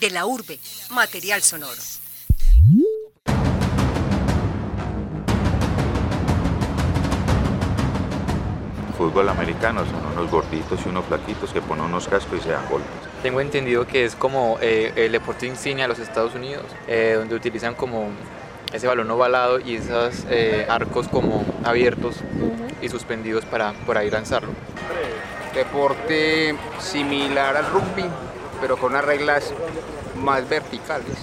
De la urbe, material sonoro. fútbol americano son unos gorditos y unos flaquitos que ponen unos cascos y se dan golpes. Tengo entendido que es como eh, el deporte insignia de los Estados Unidos, eh, donde utilizan como ese balón ovalado y esos eh, arcos como abiertos y suspendidos para por ahí lanzarlo. Deporte similar al rugby, pero con unas reglas más verticales,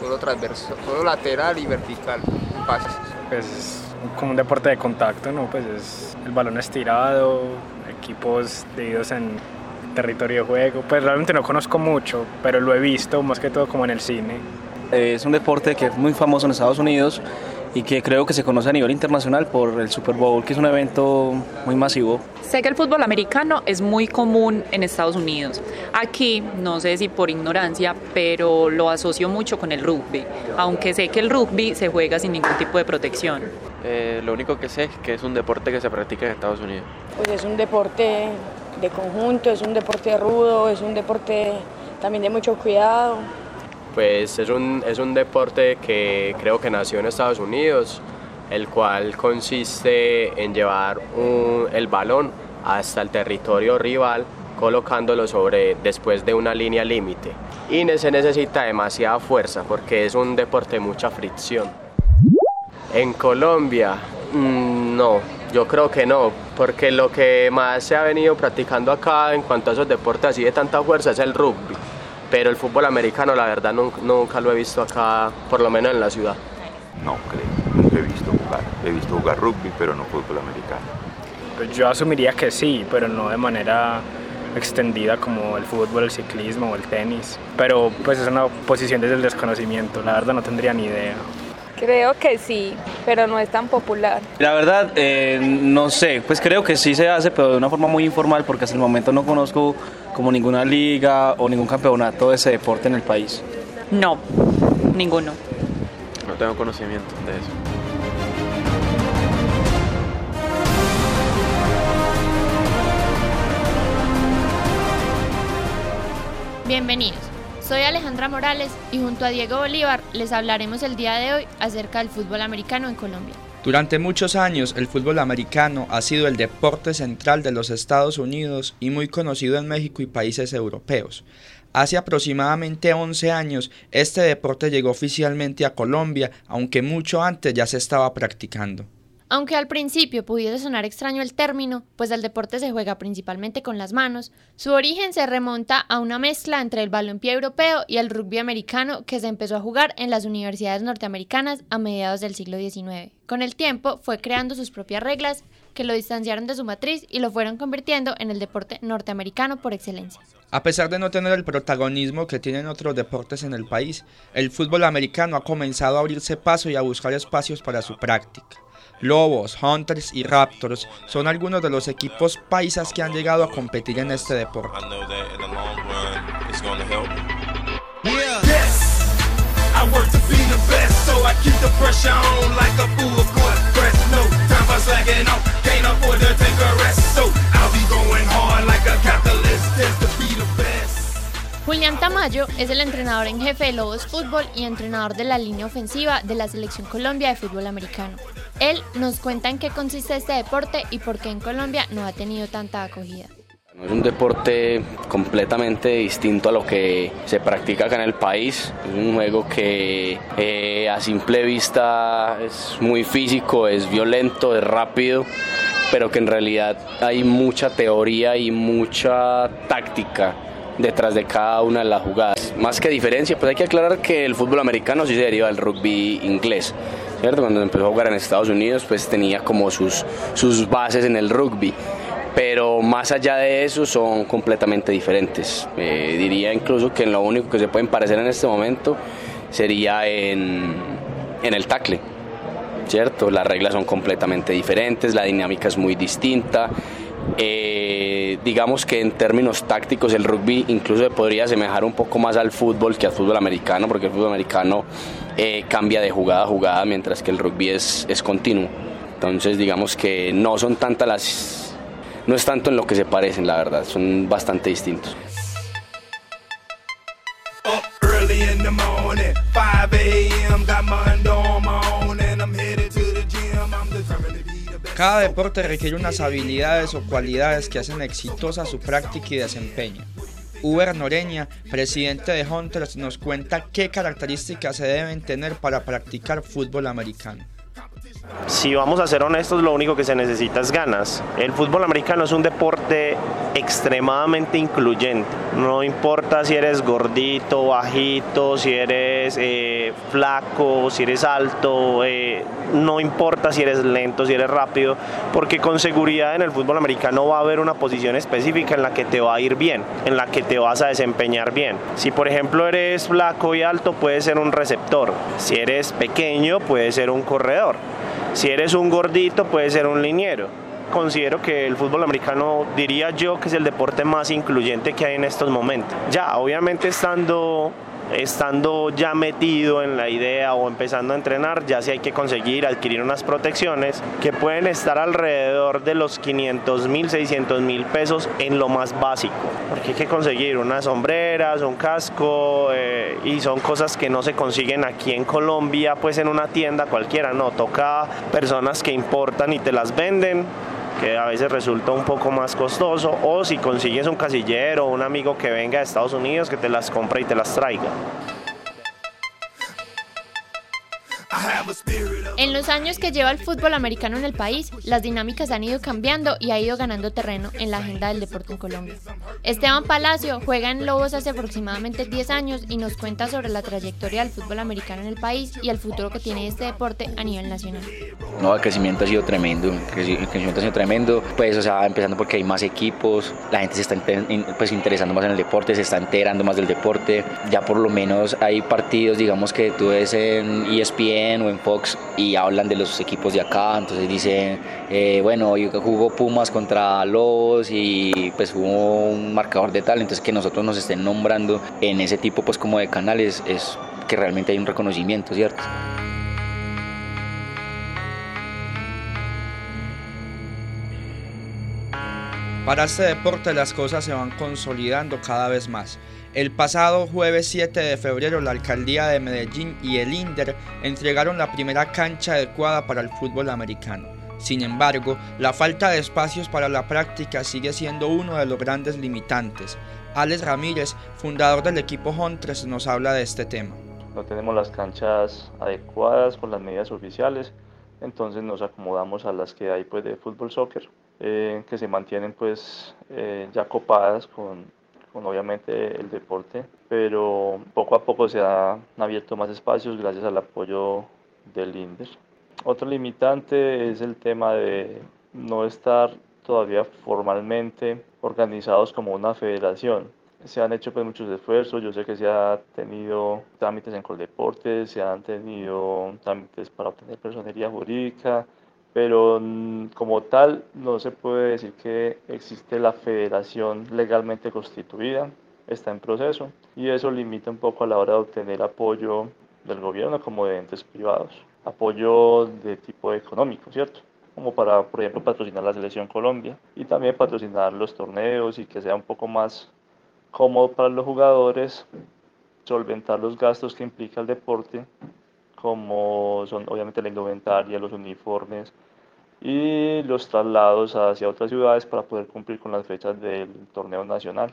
solo transversal, solo lateral y vertical, pases. Pues es como un deporte de contacto, ¿no? Pues es el balón estirado, equipos divididos en territorio de juego. Pues realmente no conozco mucho, pero lo he visto más que todo como en el cine. Es un deporte que es muy famoso en Estados Unidos y que creo que se conoce a nivel internacional por el Super Bowl, que es un evento muy masivo. Sé que el fútbol americano es muy común en Estados Unidos. Aquí, no sé si por ignorancia, pero lo asocio mucho con el rugby, aunque sé que el rugby se juega sin ningún tipo de protección. Eh, lo único que sé es que es un deporte que se practica en Estados Unidos. Pues es un deporte de conjunto, es un deporte rudo, es un deporte también de mucho cuidado. Pues es un, es un deporte que creo que nació en Estados Unidos, el cual consiste en llevar un, el balón hasta el territorio rival colocándolo sobre después de una línea límite. Y se necesita demasiada fuerza porque es un deporte de mucha fricción. En Colombia, mmm, no, yo creo que no, porque lo que más se ha venido practicando acá en cuanto a esos deportes así de tanta fuerza es el rugby pero el fútbol americano la verdad nunca, nunca, lo he visto acá, por lo menos en la ciudad. No creo, nunca he visto jugar. He visto jugar rugby, pero no fútbol americano. Pues yo asumiría que sí, pero no de manera extendida como el fútbol, el ciclismo o el tenis. Pero pues es una posición desde el desconocimiento, la verdad no tendría ni idea. Creo que sí, pero no es tan popular. La verdad, eh, no sé, pues creo que sí se hace, pero de una forma muy informal, porque hasta el momento no conozco como ninguna liga o ningún campeonato de ese deporte en el país. No, ninguno. No tengo conocimiento de eso. Bienvenidos. Soy Alejandra Morales y junto a Diego Bolívar les hablaremos el día de hoy acerca del fútbol americano en Colombia. Durante muchos años el fútbol americano ha sido el deporte central de los Estados Unidos y muy conocido en México y países europeos. Hace aproximadamente 11 años este deporte llegó oficialmente a Colombia, aunque mucho antes ya se estaba practicando. Aunque al principio pudiese sonar extraño el término, pues el deporte se juega principalmente con las manos, su origen se remonta a una mezcla entre el balompié europeo y el rugby americano que se empezó a jugar en las universidades norteamericanas a mediados del siglo XIX. Con el tiempo fue creando sus propias reglas que lo distanciaron de su matriz y lo fueron convirtiendo en el deporte norteamericano por excelencia. A pesar de no tener el protagonismo que tienen otros deportes en el país, el fútbol americano ha comenzado a abrirse paso y a buscar espacios para su práctica. Lobos, Hunters y Raptors son algunos de los equipos paisas que han llegado a competir en este deporte. Julián Tamayo es el entrenador en jefe de Lobos Fútbol y entrenador de la línea ofensiva de la Selección Colombia de Fútbol Americano. Él nos cuenta en qué consiste este deporte y por qué en Colombia no ha tenido tanta acogida. Es un deporte completamente distinto a lo que se practica acá en el país. Es un juego que eh, a simple vista es muy físico, es violento, es rápido, pero que en realidad hay mucha teoría y mucha táctica detrás de cada una de las jugadas. Más que diferencia, pues hay que aclarar que el fútbol americano sí se deriva del rugby inglés. ¿Cierto? Cuando empezó a jugar en Estados Unidos, pues tenía como sus, sus bases en el rugby pero más allá de eso son completamente diferentes. Eh, diría incluso que lo único que se pueden parecer en este momento sería en, en el tackle, ¿cierto? Las reglas son completamente diferentes, la dinámica es muy distinta. Eh, digamos que en términos tácticos el rugby incluso podría asemejar un poco más al fútbol que al fútbol americano, porque el fútbol americano eh, cambia de jugada a jugada, mientras que el rugby es, es continuo. Entonces digamos que no son tantas las... No es tanto en lo que se parecen, la verdad, son bastante distintos. Up early in the morning, 5 got my Cada deporte requiere unas habilidades o cualidades que hacen exitosa su práctica y desempeño. Uber Noreña, presidente de Hunters, nos cuenta qué características se deben tener para practicar fútbol americano. Si vamos a ser honestos, lo único que se necesita es ganas. El fútbol americano es un deporte extremadamente incluyente. No importa si eres gordito, bajito, si eres eh, flaco, si eres alto, eh, no importa si eres lento, si eres rápido, porque con seguridad en el fútbol americano va a haber una posición específica en la que te va a ir bien, en la que te vas a desempeñar bien. Si por ejemplo eres flaco y alto, puedes ser un receptor. Si eres pequeño, puedes ser un corredor. Si eres un gordito, puede ser un liniero. Considero que el fútbol americano, diría yo, que es el deporte más incluyente que hay en estos momentos. Ya, obviamente estando estando ya metido en la idea o empezando a entrenar, ya sí hay que conseguir adquirir unas protecciones que pueden estar alrededor de los 500 mil, 600 mil pesos en lo más básico, porque hay que conseguir unas sombreras, un casco eh, y son cosas que no se consiguen aquí en Colombia, pues en una tienda cualquiera, no, toca personas que importan y te las venden que a veces resulta un poco más costoso, o si consigues un casillero o un amigo que venga de Estados Unidos que te las compre y te las traiga. En los años que lleva el fútbol americano en el país, las dinámicas han ido cambiando y ha ido ganando terreno en la agenda del deporte en Colombia. Esteban Palacio juega en Lobos hace aproximadamente 10 años y nos cuenta sobre la trayectoria del fútbol americano en el país y el futuro que tiene este deporte a nivel nacional. No, el crecimiento ha sido tremendo, el crecimiento ha sido tremendo, pues o sea, empezando porque hay más equipos, la gente se está pues, interesando más en el deporte, se está enterando más del deporte, ya por lo menos hay partidos, digamos que tú ves en ESPN o en Fox y hablan de los equipos de acá, entonces dicen, eh, bueno, hoy jugó Pumas contra Lobos y pues hubo un marcador de tal, entonces que nosotros nos estén nombrando en ese tipo pues como de canales es que realmente hay un reconocimiento, ¿cierto? Para este deporte las cosas se van consolidando cada vez más. El pasado jueves 7 de febrero la alcaldía de Medellín y el INDER entregaron la primera cancha adecuada para el fútbol americano. Sin embargo, la falta de espacios para la práctica sigue siendo uno de los grandes limitantes. Alex Ramírez, fundador del equipo Huntres, nos habla de este tema. No tenemos las canchas adecuadas con las medidas oficiales, entonces nos acomodamos a las que hay pues, de fútbol soccer, eh, que se mantienen pues eh, ya copadas con con obviamente el deporte, pero poco a poco se han abierto más espacios gracias al apoyo del INDER. Otro limitante es el tema de no estar todavía formalmente organizados como una federación. Se han hecho pues, muchos esfuerzos, yo sé que se ha tenido trámites en Coldeportes, se han tenido trámites para obtener personería jurídica, pero mm, como tal no se puede decir que existe la federación legalmente constituida, está en proceso y eso limita un poco a la hora de obtener apoyo del gobierno como de entes privados, apoyo de tipo económico, ¿cierto? Como para, por ejemplo, patrocinar la selección Colombia y también patrocinar los torneos y que sea un poco más cómodo para los jugadores solventar los gastos que implica el deporte como son obviamente la indumentaria, los uniformes y los traslados hacia otras ciudades para poder cumplir con las fechas del torneo nacional.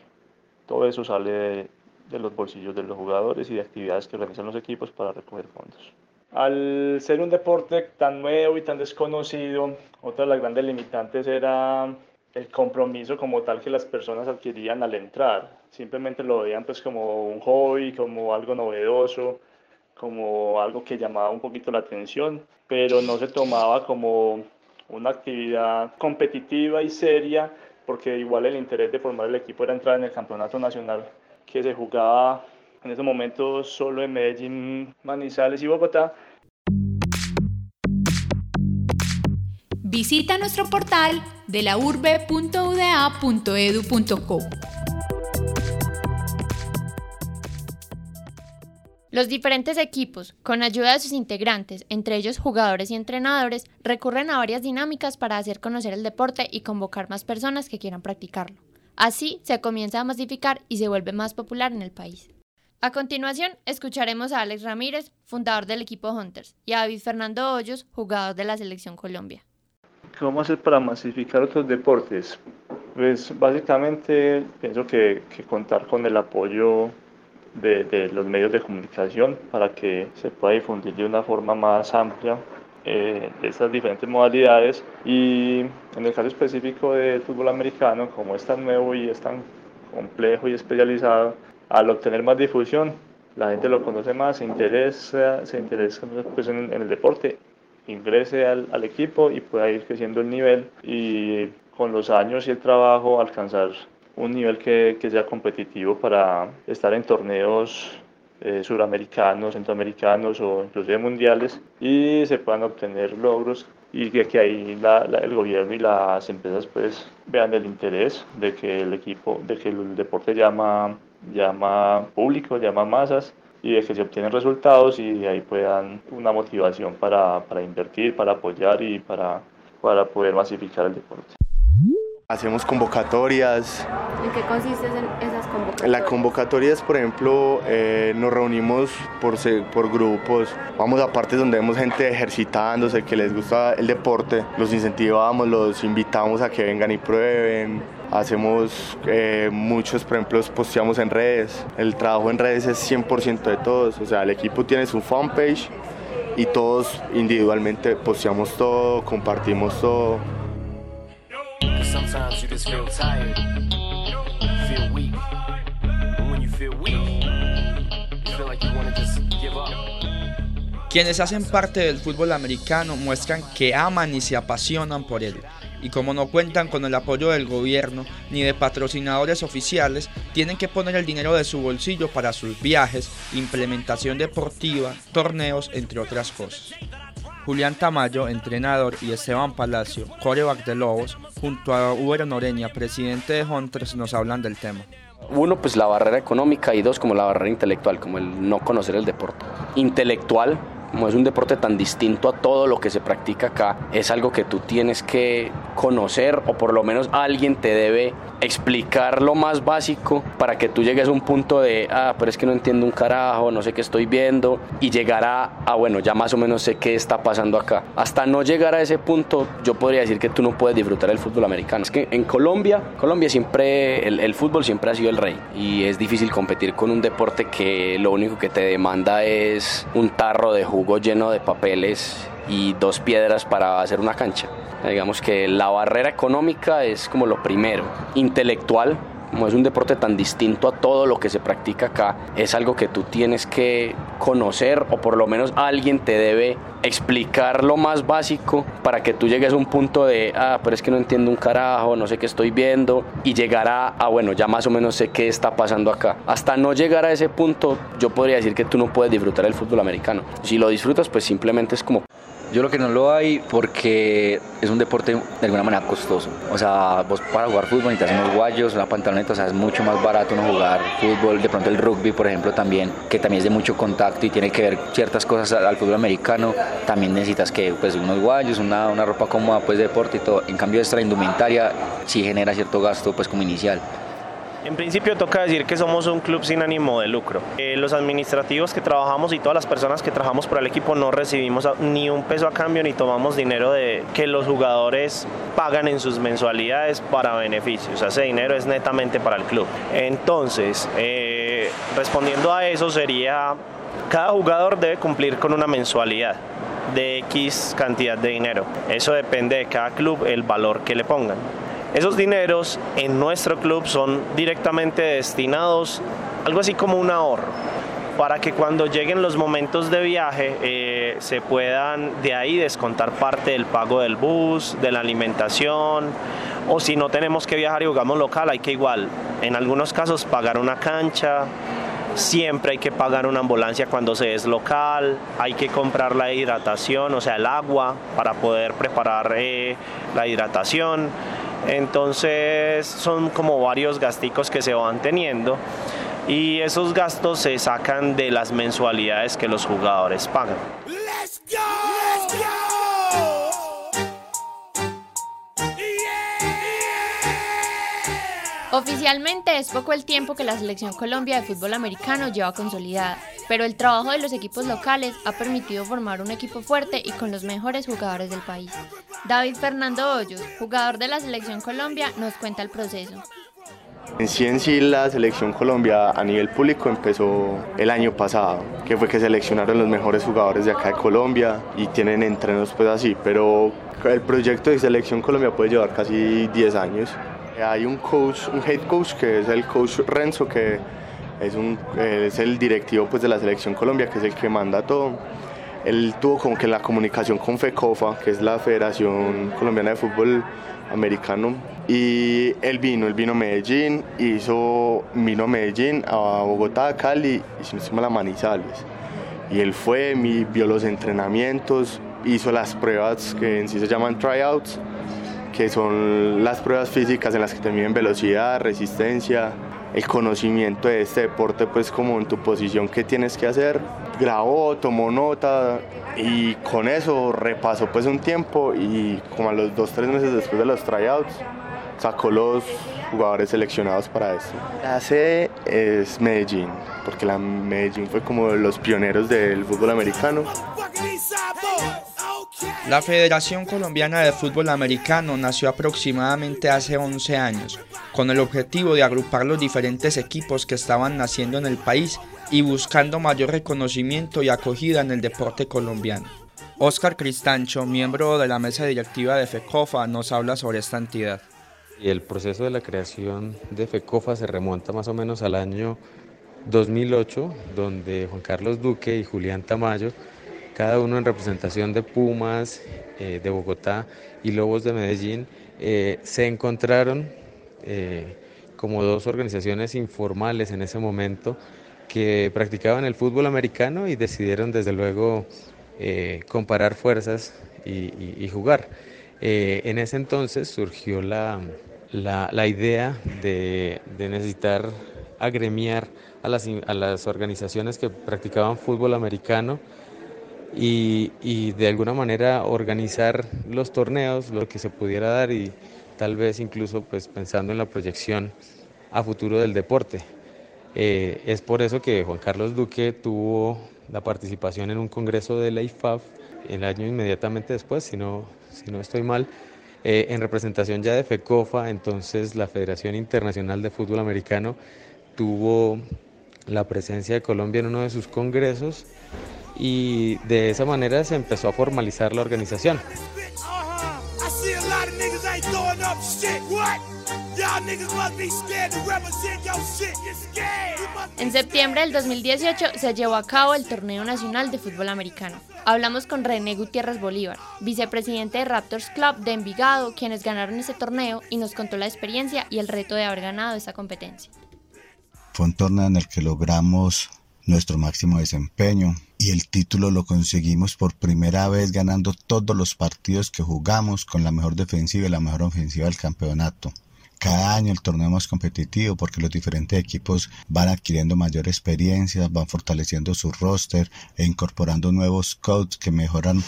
Todo eso sale de, los bolsillos de los jugadores y de actividades que organizan los equipos para recoger fondos. Al ser un deporte tan nuevo y tan desconocido, otra de las grandes limitantes era el compromiso como tal que las personas adquirían al entrar. Simplemente lo veían pues como un hobby, como algo novedoso, como algo que llamaba un poquito la atención, pero no se tomaba como una actividad competitiva y seria, porque igual el interés de formar el equipo era entrar en el campeonato nacional que se jugaba en ese momento solo en Medellín, Manizales y Bogotá. Visita nuestro portal de la. Los diferentes equipos, con ayuda de sus integrantes, entre ellos jugadores y entrenadores, recurren a varias dinámicas para hacer conocer el deporte y convocar más personas que quieran practicarlo. Así se comienza a masificar y se vuelve más popular en el país. A continuación, escucharemos a Alex Ramírez, fundador del equipo Hunters, y a David Fernando Hoyos, jugador de la Selección Colombia. ¿Qué vamos a hacer para masificar otros deportes? Pues básicamente pienso que, que contar con el apoyo de, de, los medios de comunicación para que se pueda difundir de una forma más amplia eh, estas diferentes modalidades. Y en el caso específico del fútbol americano, como es tan nuevo y es tan complejo y especializado, al obtener más difusión, la gente lo conoce más, se interesa, se interesa pues, en, en, el deporte, ingrese al, al, equipo y pueda ir creciendo el nivel y con los años y el trabajo alcanzar un nivel que, que sea competitivo para estar en torneos eh, suramericanos, centroamericanos o inclusive mundiales y se puedan obtener logros y que, ahí la, el gobierno y las empresas pues vean el interés de que el equipo, de que el deporte llama llama público, llama masas y de que se obtienen resultados y de ahí puedan una motivación para, para invertir, para apoyar y para, para poder masificar el deporte. Hacemos convocatorias. ¿En qué consisten esas convocatorias? Las convocatorias, por ejemplo, eh, nos reunimos por, por grupos, vamos a partes donde vemos gente ejercitándose, que les gusta el deporte, los incentivamos, los invitamos a que vengan y prueben. Hacemos eh, muchos, por ejemplo, posteamos en redes. El trabajo en redes es 100% de todos. O sea, el equipo tiene su fanpage y todos individualmente posteamos todo, compartimos todo. Quienes hacen parte del fútbol americano muestran que aman y se apasionan por él. Y como no cuentan con el apoyo del gobierno ni de patrocinadores oficiales, tienen que poner el dinero de su bolsillo para sus viajes, implementación deportiva, torneos, entre otras cosas. Julián Tamayo, entrenador, y Esteban Palacio, coreback de Lobos, junto a Uber Noreña, presidente de Hunters, nos hablan del tema. Uno, pues la barrera económica y dos, como la barrera intelectual, como el no conocer el deporte. Intelectual, como es un deporte tan distinto a todo lo que se practica acá, es algo que tú tienes que conocer o por lo menos alguien te debe explicar lo más básico para que tú llegues a un punto de, ah, pero es que no entiendo un carajo, no sé qué estoy viendo y llegar a, ah, bueno, ya más o menos sé qué está pasando acá. Hasta no llegar a ese punto, yo podría decir que tú no puedes disfrutar el fútbol americano. Es que en Colombia, Colombia siempre, el, el fútbol siempre ha sido el rey y es difícil competir con un deporte que lo único que te demanda es un tarro de jugo lleno de papeles y dos piedras para hacer una cancha. Digamos que la barrera económica es como lo primero. Intelectual, como es un deporte tan distinto a todo lo que se practica acá, es algo que tú tienes que conocer o por lo menos alguien te debe explicar lo más básico para que tú llegues a un punto de, ah, pero es que no entiendo un carajo, no sé qué estoy viendo y llegar a, ah, bueno, ya más o menos sé qué está pasando acá. Hasta no llegar a ese punto, yo podría decir que tú no puedes disfrutar el fútbol americano. Si lo disfrutas, pues simplemente es como yo lo que no lo hay porque es un deporte de alguna manera costoso. O sea, vos para jugar fútbol necesitas unos guayos, una pantaloneta, o sea, es mucho más barato no jugar fútbol. De pronto el rugby, por ejemplo, también, que también es de mucho contacto y tiene que ver ciertas cosas al fútbol americano. También necesitas que, pues, unos guayos, una, una ropa cómoda, pues, de deporte y todo. En cambio, extra indumentaria sí genera cierto gasto, pues, como inicial. En principio toca decir que somos un club sin ánimo de lucro. Eh, los administrativos que trabajamos y todas las personas que trabajamos por el equipo no recibimos ni un peso a cambio ni tomamos dinero de que los jugadores pagan en sus mensualidades para beneficios. Ese dinero es netamente para el club. Entonces, eh, respondiendo a eso sería, cada jugador debe cumplir con una mensualidad de X cantidad de dinero. Eso depende de cada club, el valor que le pongan. Esos dineros en nuestro club son directamente destinados algo así como un ahorro para que cuando lleguen los momentos de viaje eh, se puedan de ahí descontar parte del pago del bus, de la alimentación, o si no tenemos que viajar y jugamos local, hay que igual, en algunos casos pagar una cancha, siempre hay que pagar una ambulancia cuando se es local, hay que comprar la hidratación, o sea, el agua para poder preparar eh, la hidratación. Entonces son como varios gasticos que se van teniendo y esos gastos se sacan de las mensualidades que los jugadores pagan. Oficialmente es poco el tiempo que la selección Colombia de fútbol americano lleva consolidada, pero el trabajo de los equipos locales ha permitido formar un equipo fuerte y con los mejores jugadores del país. David Fernando Hoyos, jugador de la selección Colombia, nos cuenta el proceso. En sí en sí la selección Colombia a nivel público empezó el año pasado, que fue que seleccionaron los mejores jugadores de acá de Colombia y tienen entrenos pues así, pero el proyecto de selección Colombia puede llevar casi 10 años. Hay un coach, un head coach que es el coach Renzo que es, un, es el directivo pues de la selección Colombia, que es el que manda todo. Él tuvo como que la comunicación con FECOFA, que es la Federación Colombiana de Fútbol Americano, y él vino, él vino a Medellín, hizo, vino a Medellín, a Bogotá, a Cali y si no estoy mal, a Manizales. Y él fue, vio los entrenamientos, hizo las pruebas que en sí se llaman tryouts, que son las pruebas físicas en las que te miden velocidad, resistencia, el conocimiento de este deporte, pues como en tu posición que tienes que hacer. Grabó, tomó nota y con eso repasó pues un tiempo y como a los dos, tres meses después de los tryouts sacó los jugadores seleccionados para esto. La sede es Medellín, porque la Medellín fue como los pioneros del fútbol americano. La Federación Colombiana de Fútbol Americano nació aproximadamente hace 11 años, con el objetivo de agrupar los diferentes equipos que estaban naciendo en el país y buscando mayor reconocimiento y acogida en el deporte colombiano. Oscar Cristancho, miembro de la mesa directiva de FECOFA, nos habla sobre esta entidad. El proceso de la creación de FECOFA se remonta más o menos al año 2008, donde Juan Carlos Duque y Julián Tamayo, cada uno en representación de Pumas, eh, de Bogotá y Lobos de Medellín, eh, se encontraron eh, como dos organizaciones informales en ese momento que practicaban el fútbol americano y decidieron desde luego comparar fuerzas y, jugar. en ese entonces surgió la, la, la idea de, de, necesitar agremiar a las, a las, organizaciones que practicaban fútbol americano y, y, de alguna manera organizar los torneos, lo que se pudiera dar y tal vez incluso pues pensando en la proyección a futuro del deporte. Eh, es por eso que Juan Carlos Duque tuvo la participación en un congreso de la IFAF el año inmediatamente después, si no, si no estoy mal, eh, en representación ya de FECOFA, entonces la Federación Internacional de Fútbol Americano tuvo la presencia de Colombia en uno de sus congresos y de esa manera se empezó a formalizar la organización. En septiembre del 2018 se llevó a cabo el Torneo Nacional de Fútbol Americano. Hablamos con René Gutiérrez Bolívar, vicepresidente de Raptors Club de Envigado, quienes ganaron ese torneo y nos contó la experiencia y el reto de haber ganado esa competencia. Fue un torneo en el que logramos nuestro máximo desempeño y el título lo conseguimos por primera vez ganando todos los partidos que jugamos con la mejor defensiva y la mejor ofensiva del campeonato cada año el torneo es más competitivo porque los diferentes equipos van adquiriendo mayor experiencia, van fortaleciendo su roster e incorporando nuevos codes que mejoran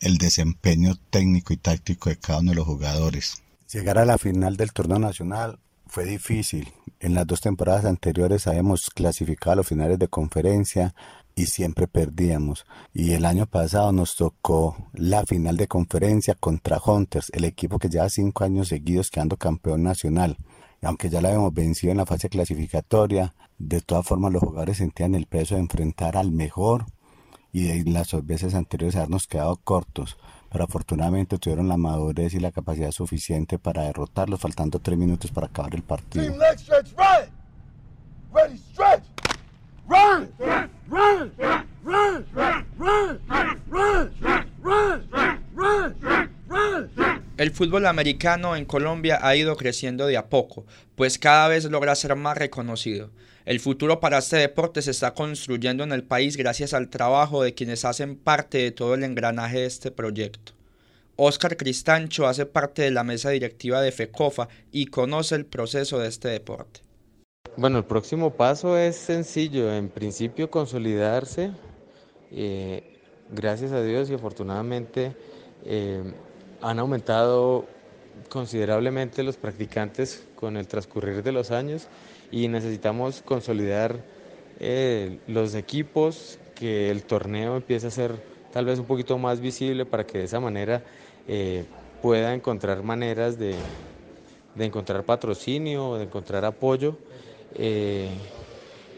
el desempeño técnico y táctico de cada uno de los jugadores. Llegar a la final del torneo nacional fue difícil. En las dos temporadas anteriores habíamos clasificado a los finales de conferencia, y siempre perdíamos. Y el año pasado nos tocó la final de conferencia contra Hunters, el equipo que lleva cinco años seguidos quedando campeón nacional. Y aunque ya la habíamos vencido en la fase clasificatoria, de todas formas los jugadores sentían el peso de enfrentar al mejor y de las veces anteriores habernos quedado cortos. Pero afortunadamente tuvieron la madurez y la capacidad suficiente para derrotarlos, faltando tres minutos para acabar el partido. El fútbol americano en Colombia ha ido creciendo de a poco, pues cada vez logra ser más reconocido. El futuro para este deporte se está construyendo en el país gracias al trabajo de quienes hacen parte de todo el engranaje de este proyecto. Oscar Cristancho hace parte de la mesa directiva de FECOFA y conoce el proceso de este deporte. Bueno, el próximo paso es sencillo, en principio consolidarse. Eh, gracias a Dios y afortunadamente eh, han aumentado considerablemente los practicantes con el transcurrir de los años y necesitamos consolidar eh, los equipos, que el torneo empiece a ser tal vez un poquito más visible para que de esa manera eh, pueda encontrar maneras de, de, encontrar patrocinio, de encontrar apoyo. Eh,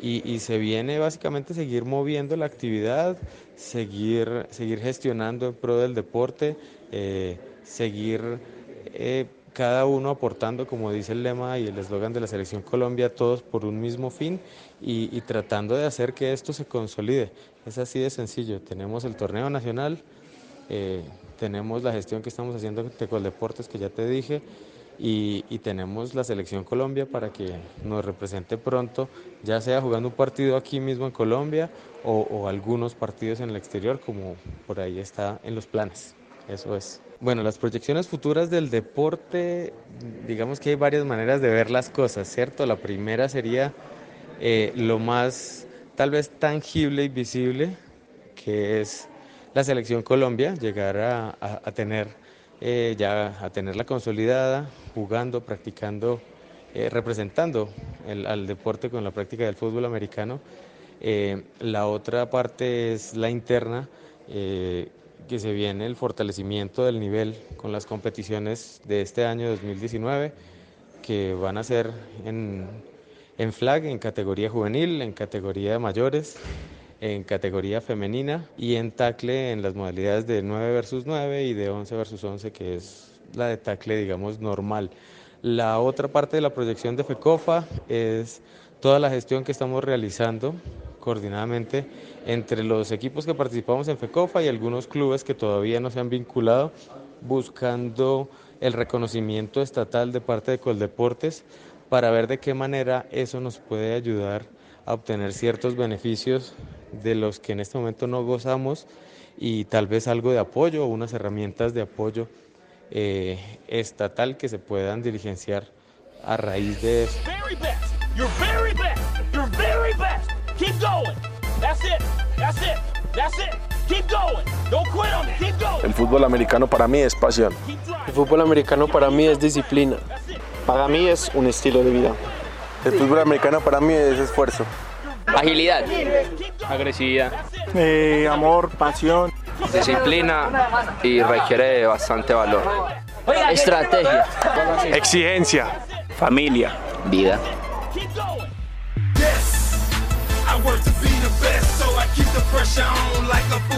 y, y, se viene básicamente seguir moviendo la actividad, seguir, seguir gestionando en pro del deporte, seguir cada uno aportando, como dice el lema y el eslogan de la Selección Colombia, todos por un mismo fin y, tratando de hacer que esto se consolide. Es así de sencillo. Tenemos el torneo nacional, eh, tenemos la gestión que estamos haciendo con Deportes, que ya te dije, y, tenemos la Selección Colombia para que nos represente pronto, ya sea jugando un partido aquí mismo en Colombia o algunos partidos en el exterior, como por ahí está en los planes. Eso es. Bueno, las proyecciones futuras del deporte, digamos que hay varias maneras de ver las cosas, ¿cierto? La primera sería eh, lo más tal vez tangible y visible, que es la selección Colombia, llegar a, tener eh, ya a tenerla consolidada, jugando, practicando, eh, representando el, al deporte con la práctica del fútbol americano. La otra parte es la interna, que se viene el fortalecimiento del nivel con las competiciones de este año 2019, que van a ser en, en flag, en categoría juvenil, en categoría de mayores en categoría femenina y en tackle en las modalidades de 9 versus 9 y de 11 versus 11, que es la de tackle, digamos, normal. La otra parte de la proyección de FECOFA es toda la gestión que estamos realizando coordinadamente entre los equipos que participamos en FECOFA y algunos clubes que todavía no se han vinculado, buscando el reconocimiento estatal de parte de Coldeportes para ver de qué manera eso nos puede ayudar a obtener ciertos beneficios de los que en este momento no gozamos y tal vez algo de apoyo o unas herramientas de apoyo eh, estatal que se puedan diligenciar a raíz de eso. El fútbol americano para mí es pasión. El fútbol americano para mí es disciplina. Para mí es un estilo de vida. El fútbol americano para mí es esfuerzo. Agilidad. Agresividad. Eh, amor, pasión. Disciplina y requiere bastante valor. Estrategia. Exigencia. Familia. Vida. The pressure on like a fool.